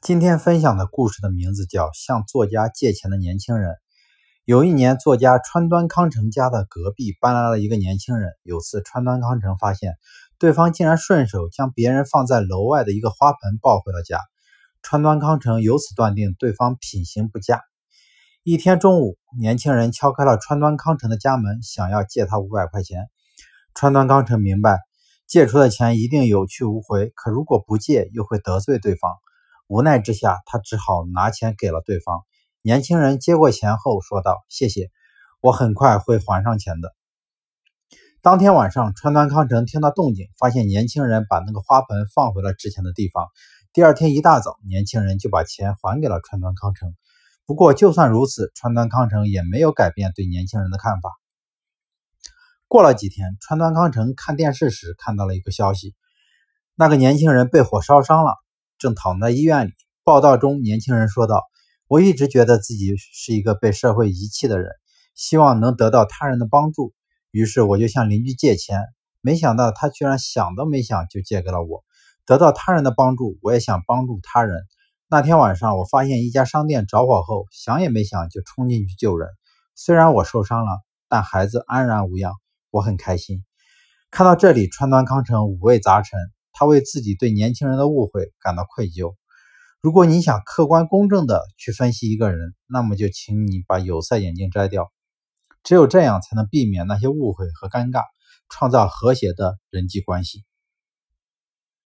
今天分享的故事的名字叫《向作家借钱的年轻人》。有一年，作家川端康成家的隔壁搬来了一个年轻人。有次，川端康成发现对方竟然顺手将别人放在楼外的一个花盆抱回了家。川端康成由此断定对方品行不佳。一天中午，年轻人敲开了川端康成的家门，想要借他五百块钱。川端康成明白，借出的钱一定有去无回，可如果不借，又会得罪对方。无奈之下，他只好拿钱给了对方。年轻人接过钱后说道：“谢谢，我很快会还上钱的。”当天晚上，川端康成听到动静，发现年轻人把那个花盆放回了之前的地方。第二天一大早，年轻人就把钱还给了川端康成。不过，就算如此，川端康成也没有改变对年轻人的看法。过了几天，川端康成看电视时看到了一个消息：那个年轻人被火烧伤了。正躺在医院里。报道中，年轻人说道：“我一直觉得自己是一个被社会遗弃的人，希望能得到他人的帮助。于是我就向邻居借钱，没想到他居然想都没想就借给了我。得到他人的帮助，我也想帮助他人。那天晚上，我发现一家商店着火后，想也没想就冲进去救人。虽然我受伤了，但孩子安然无恙，我很开心。”看到这里，川端康成五味杂陈。他为自己对年轻人的误会感到愧疚。如果你想客观公正的去分析一个人，那么就请你把有色眼镜摘掉。只有这样，才能避免那些误会和尴尬，创造和谐的人际关系。